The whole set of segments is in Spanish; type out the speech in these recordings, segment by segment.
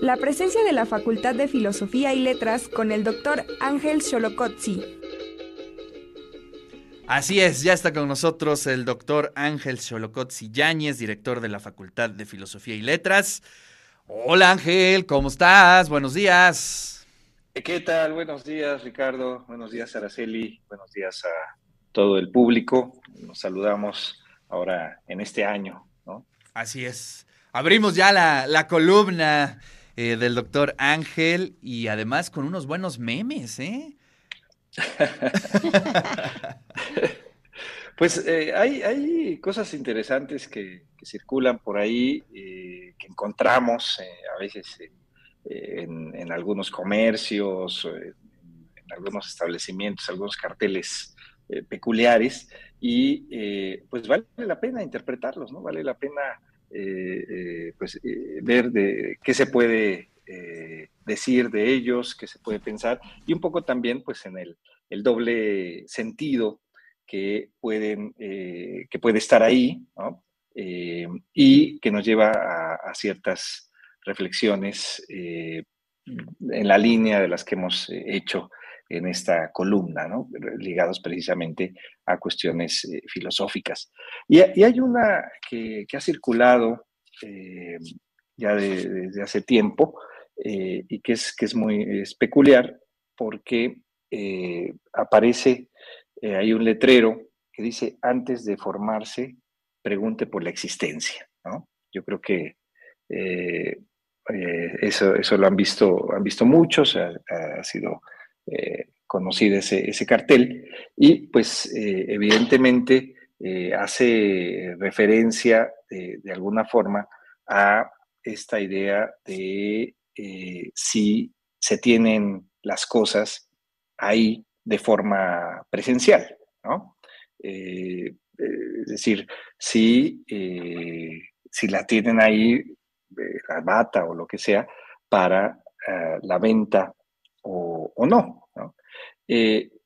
la presencia de la Facultad de Filosofía y Letras con el doctor Ángel Xolocotzi. Así es, ya está con nosotros el doctor Ángel Xolocotzi Yáñez, director de la Facultad de Filosofía y Letras. Hola Ángel, ¿cómo estás? Buenos días. ¿Qué tal? Buenos días, Ricardo. Buenos días, Araceli. Buenos días a todo el público. Nos saludamos ahora en este año, ¿no? Así es. Abrimos ya la, columna eh, del doctor Ángel y además con unos buenos memes, ¿eh? pues eh, hay, cosas interesantes que, circulan por ahí, eh, que encontramos a veces en, algunos comercios, en, algunos establecimientos, algunos carteles peculiares, y pues vale la pena interpretarlos, ¿no? Vale la pena pues, ver de qué se puede eh, decir de ellos, que se puede pensar, y un poco también pues en el, doble sentido que, pueden, eh, que puede estar ahí, eh, y que nos lleva a, ciertas reflexiones en la línea de las que hemos hecho en esta columna, ¿no? ligados precisamente a cuestiones filosóficas. Y, hay una que, ha circulado ya desde hace tiempo, eh, y que es, que es muy peculiar porque eh, aparece, eh, hay un letrero que dice, antes de formarse, pregunte por la existencia. ¿no? Yo creo que eso, eso lo han visto, han visto muchos, ha, sido conocido ese, cartel y pues evidentemente hace referencia de alguna forma a esta idea de eh, si se tienen las cosas ahí de forma presencial, ¿no? Eh, es decir, si, eh, si la tienen ahí, la bata o lo que sea, para la venta o, no.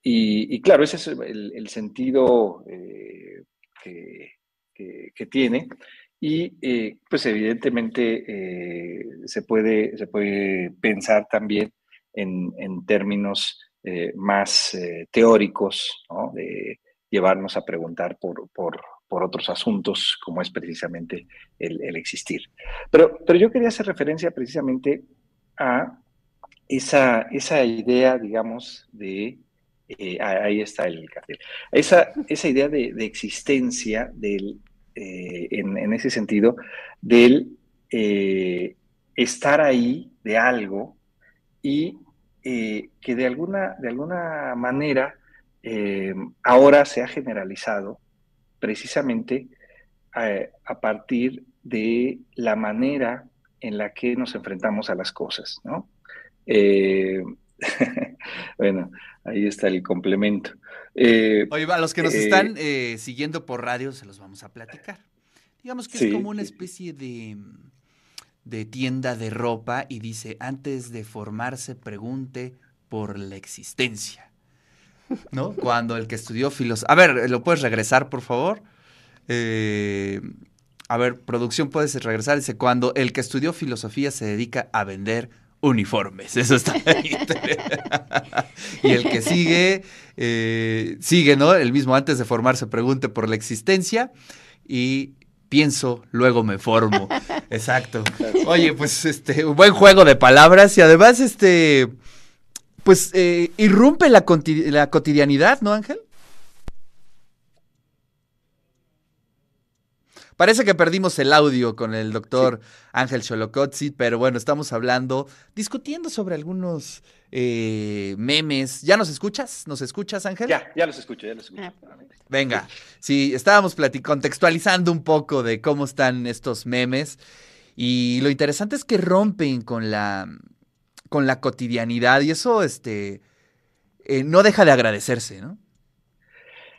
Y, claro, ese es el, sentido que, que, tiene. Y eh, pues evidentemente eh, se, puede, se puede pensar también en, términos eh, más teóricos, de llevarnos a preguntar por, otros asuntos, como es precisamente el, existir. Pero, pero yo quería hacer referencia precisamente a esa, esa idea, digamos, de ahí está el cartel. Esa, esa idea de, de, existencia del eh, en, ese sentido, del eh, estar ahí de algo y eh, que de alguna, de alguna manera ahora se ha generalizado precisamente a, partir de la manera en la que nos enfrentamos a las cosas, ¿no? bueno, ahí está el complemento. Eh, Oye, a los que nos están eh, eh, siguiendo por radio se los vamos a platicar. Digamos que es como una especie de, de tienda de ropa y dice, antes de formarse, pregunte por la existencia. ¿No? Cuando el que estudió filosofía... A ver, ¿lo puedes regresar, por favor? a ver, producción, puedes regresar. Dice, cuando el que estudió filosofía se dedica a vender uniformes. Eso está ahí. y el que sigue, eh, sigue, ¿no? El mismo antes de formarse pregunte por la existencia y pienso, luego me formo. Exacto. Oye, pues este, un buen juego de palabras y además, este, pues eh, irrumpe la, la cotidianidad, ¿no, Ángel? Parece que perdimos el audio con el doctor Ángel Cholocotzi, pero bueno, estamos hablando, discutiendo sobre algunos eh, memes. ¿Ya nos escuchas? ¿Nos escuchas, Ángel? Ya, ya los escucho, ya los escucho. Ah. Venga, sí, estábamos contextualizando un poco de cómo están estos memes y lo interesante es que rompen con la, con la cotidianidad y eso este, eh, no deja de agradecerse, ¿no?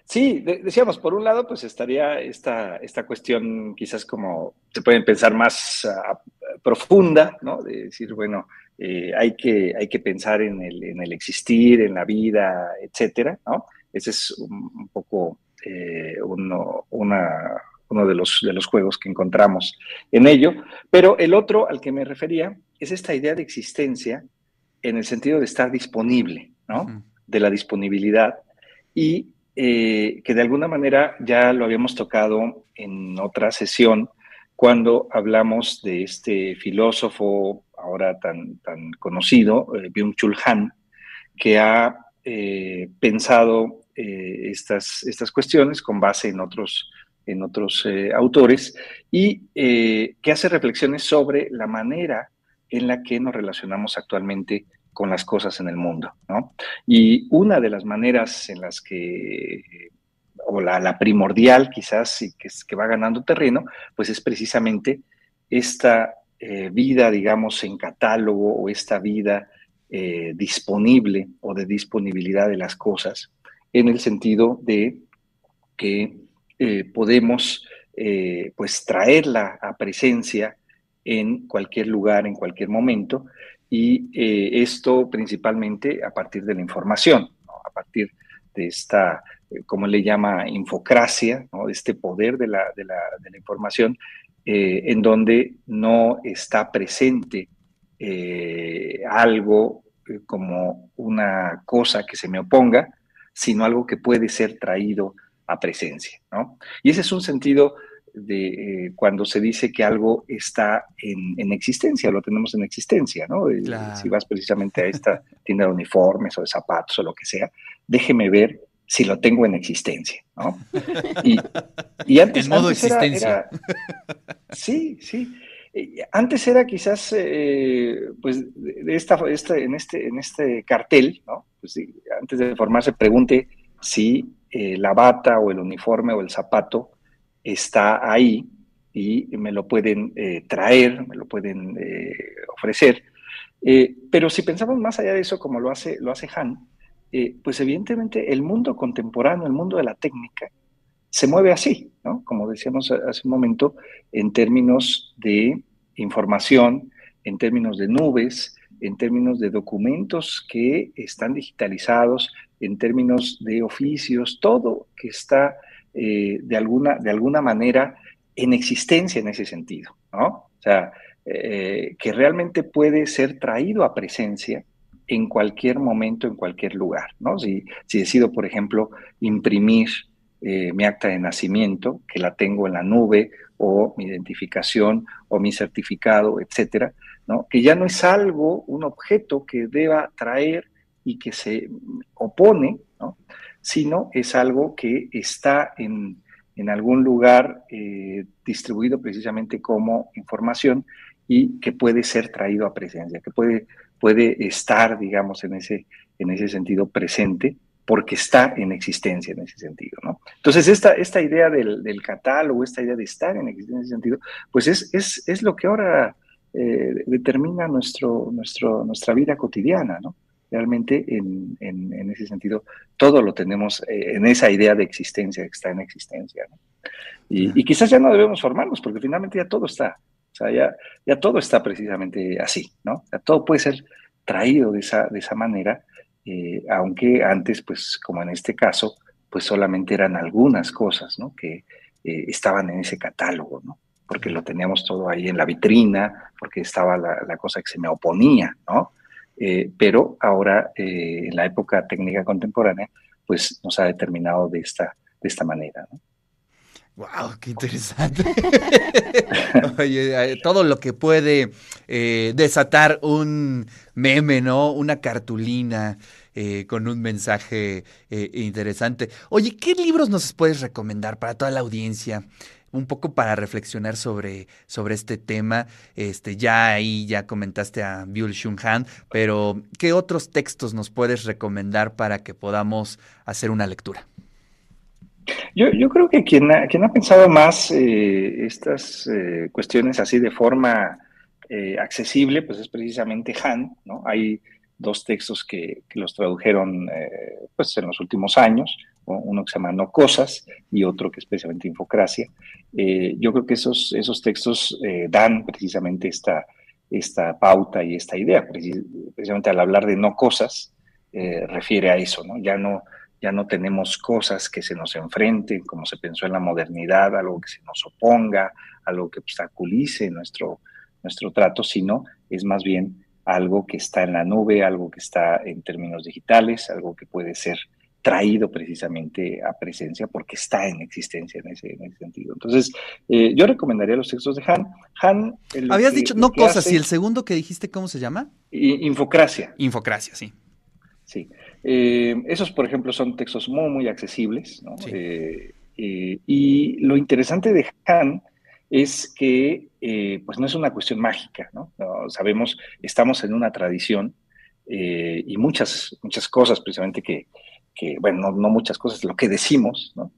Sí, decíamos, por un lado, pues estaría esta, esta cuestión quizás como se pueden pensar más ah, profunda, ¿no? De decir, bueno, eh, hay, que, hay que pensar en el, en el, existir, en la vida, etcétera, ¿no? Ese es un, poco eh, una, uno de los, de los juegos que encontramos en ello. Pero el otro al que me refería es esta idea de existencia en el sentido de estar disponible, ¿no? De la disponibilidad y eh, que de alguna manera ya lo habíamos tocado en otra sesión cuando hablamos de este filósofo ahora tan, tan conocido, eh, Byung-Chul Han, que ha eh, pensado estas, estas cuestiones con base en otros, en otros autores y que hace reflexiones sobre la manera en la que nos relacionamos actualmente con las cosas en el mundo, ¿no? Y una de las maneras en las que, o la, primordial quizás, y que, que, va ganando terreno, pues es precisamente esta eh, vida, digamos, en catálogo o esta vida eh, disponible o de disponibilidad de las cosas, en el sentido de que eh, podemos pues traerla a presencia en cualquier lugar, en cualquier momento, y eh, esto principalmente a partir de la información, a partir de esta, eh, como le llama, infocracia, este poder de la información, eh, en donde no está presente algo como una cosa que se me oponga, sino algo que puede ser traído a presencia. ¿no? Y ese es un sentido de eh, cuando se dice que algo está en, existencia, lo tenemos en existencia, ¿no? Eh, si vas precisamente a esta tienda de uniformes o de zapatos o lo que sea, déjeme ver si lo tengo en existencia, ¿no? Y, antes... En modo existencia. sí, sí. Antes era quizás, eh, pues, de esta, en, este, en este cartel, ¿no? Pues, antes de formarse, pregunte si la bata o el uniforme o el zapato está ahí y me lo pueden eh, traer, me lo pueden eh, ofrecer. Eh, pero si pensamos más allá de eso, como lo hace, lo hace Han, pues evidentemente el mundo contemporáneo, el mundo de la técnica, se mueve así, ¿no? Como decíamos hace un momento, en términos de información, en términos de nubes, en términos de documentos que están digitalizados, en términos de oficios, todo que está eh, de, alguna, de alguna manera en existencia en ese sentido, ¿no? O sea, eh, que realmente puede ser traído a presencia en cualquier momento, en cualquier lugar, ¿no? Si, decido, por ejemplo, imprimir eh, mi acta de nacimiento, que la tengo en la nube, o mi identificación, o mi certificado, etcétera, ¿no? Que ya no es algo, un objeto que deba traer y que se opone. Sino es algo que está en, algún lugar eh, distribuido precisamente como información y que puede ser traído a presencia, que puede, puede estar, digamos, en ese, en ese sentido presente, porque está en existencia en ese sentido, ¿no? Entonces, esta, esta idea del, catálogo, esta idea de estar en existencia en ese sentido, pues es, es, lo que ahora eh, determina nuestro, nuestro, nuestra vida cotidiana, ¿no? Realmente en, en, ese sentido todo lo tenemos eh, en esa idea de existencia, que está en existencia. Y, quizás ya no debemos formarnos, porque finalmente ya todo está, o sea, ya, ya todo está precisamente así, ¿no? Todo puede ser traído de esa, de esa manera, eh, aunque antes, pues como en este caso, pues solamente eran algunas cosas, ¿no? Que eh, estaban en ese catálogo, ¿no? Porque lo teníamos todo ahí en la vitrina, porque estaba la, la cosa que se me oponía, ¿no? Eh, pero ahora eh, en la época técnica contemporánea, pues nos ha determinado de esta, de esta manera. ¡Wow! ¡Qué interesante! Oye, todo lo que puede eh, desatar un meme, ¿no? Una cartulina con un mensaje interesante. Oye, ¿qué libros nos puedes recomendar para toda la audiencia? Un poco para reflexionar sobre, sobre este tema. Este, ya ahí ya comentaste a Byul Shun Han, pero ¿qué otros textos nos puedes recomendar para que podamos hacer una lectura? Yo, yo creo que quien ha, quien ha pensado más eh, estas eh, cuestiones así de forma eh, accesible, pues es precisamente Han, ¿no? Hay dos textos que, que los tradujeron pues en los últimos años, uno que se llama No Cosas y otro que es precisamente Infocracia. Eh, yo creo que esos, esos textos eh, dan precisamente esta, esta pauta y esta idea. Precisamente al hablar de no cosas, eh, refiere a eso, ¿no? Ya no, ya no tenemos cosas que se nos enfrenten, como se pensó en la modernidad, algo que se nos oponga, algo que obstaculice nuestro, nuestro trato, sino es más bien algo que está en la nube, algo que está en términos digitales, algo que puede ser traído precisamente a presencia porque está en existencia en ese, sentido. Entonces, eh, yo recomendaría los textos de Han. Han Habías dicho, no cosas, y el segundo que dijiste, ¿cómo se llama? Infocracia. Infocracia, sí. Sí. Eh, esos, por ejemplo, son textos muy, muy accesibles. ¿no? Eh, y lo interesante de Han es que pues no es una cuestión mágica, ¿no? Sabemos, estamos en una tradición y muchas, muchas cosas precisamente que, que, bueno, no, muchas cosas, lo que decimos, ¿no?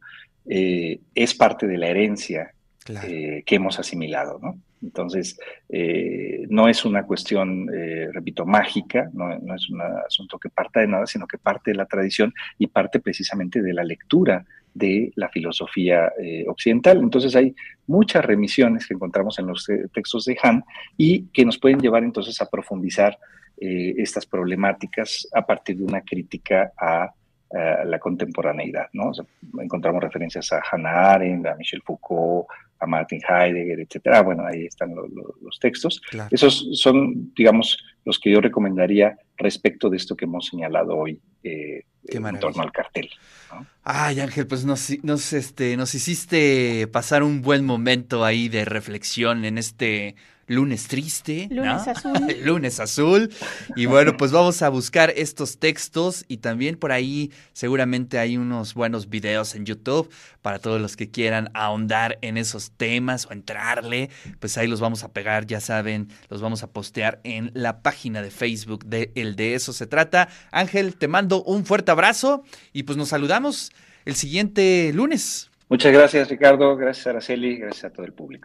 Eh, es parte de la herencia eh, que hemos asimilado, ¿no? Entonces, eh, no es una cuestión, repito, mágica, no, es un asunto que parta de nada, sino que parte de la tradición y parte precisamente de la lectura de la filosofía occidental. Entonces hay muchas remisiones que encontramos en los textos de Han y que nos pueden llevar entonces a profundizar estas problemáticas a partir de una crítica a eh, la contemporaneidad, ¿no? encontramos referencias a Hannah Arendt, a Michel Foucault, a Martin Heidegger, etcétera. Bueno, ahí están los textos. Esos son, digamos, los que yo recomendaría respecto de esto que hemos señalado hoy eh, en torno al cartel. Ay, Ángel, pues nos, nos, este, nos hiciste pasar un buen momento ahí de reflexión en este lunes triste. Lunes azul. lunes azul. Y bueno, pues vamos a buscar estos textos y también por ahí seguramente hay unos buenos videos en YouTube para todos los que quieran ahondar en esos temas o entrarle. Pues ahí los vamos a pegar, ya saben, los vamos a postear en la página de Facebook de El de eso se trata. Ángel, te mando un fuerte abrazo y pues nos saludamos el siguiente lunes. Muchas gracias, Ricardo. Gracias, Araceli. Gracias a todo el público.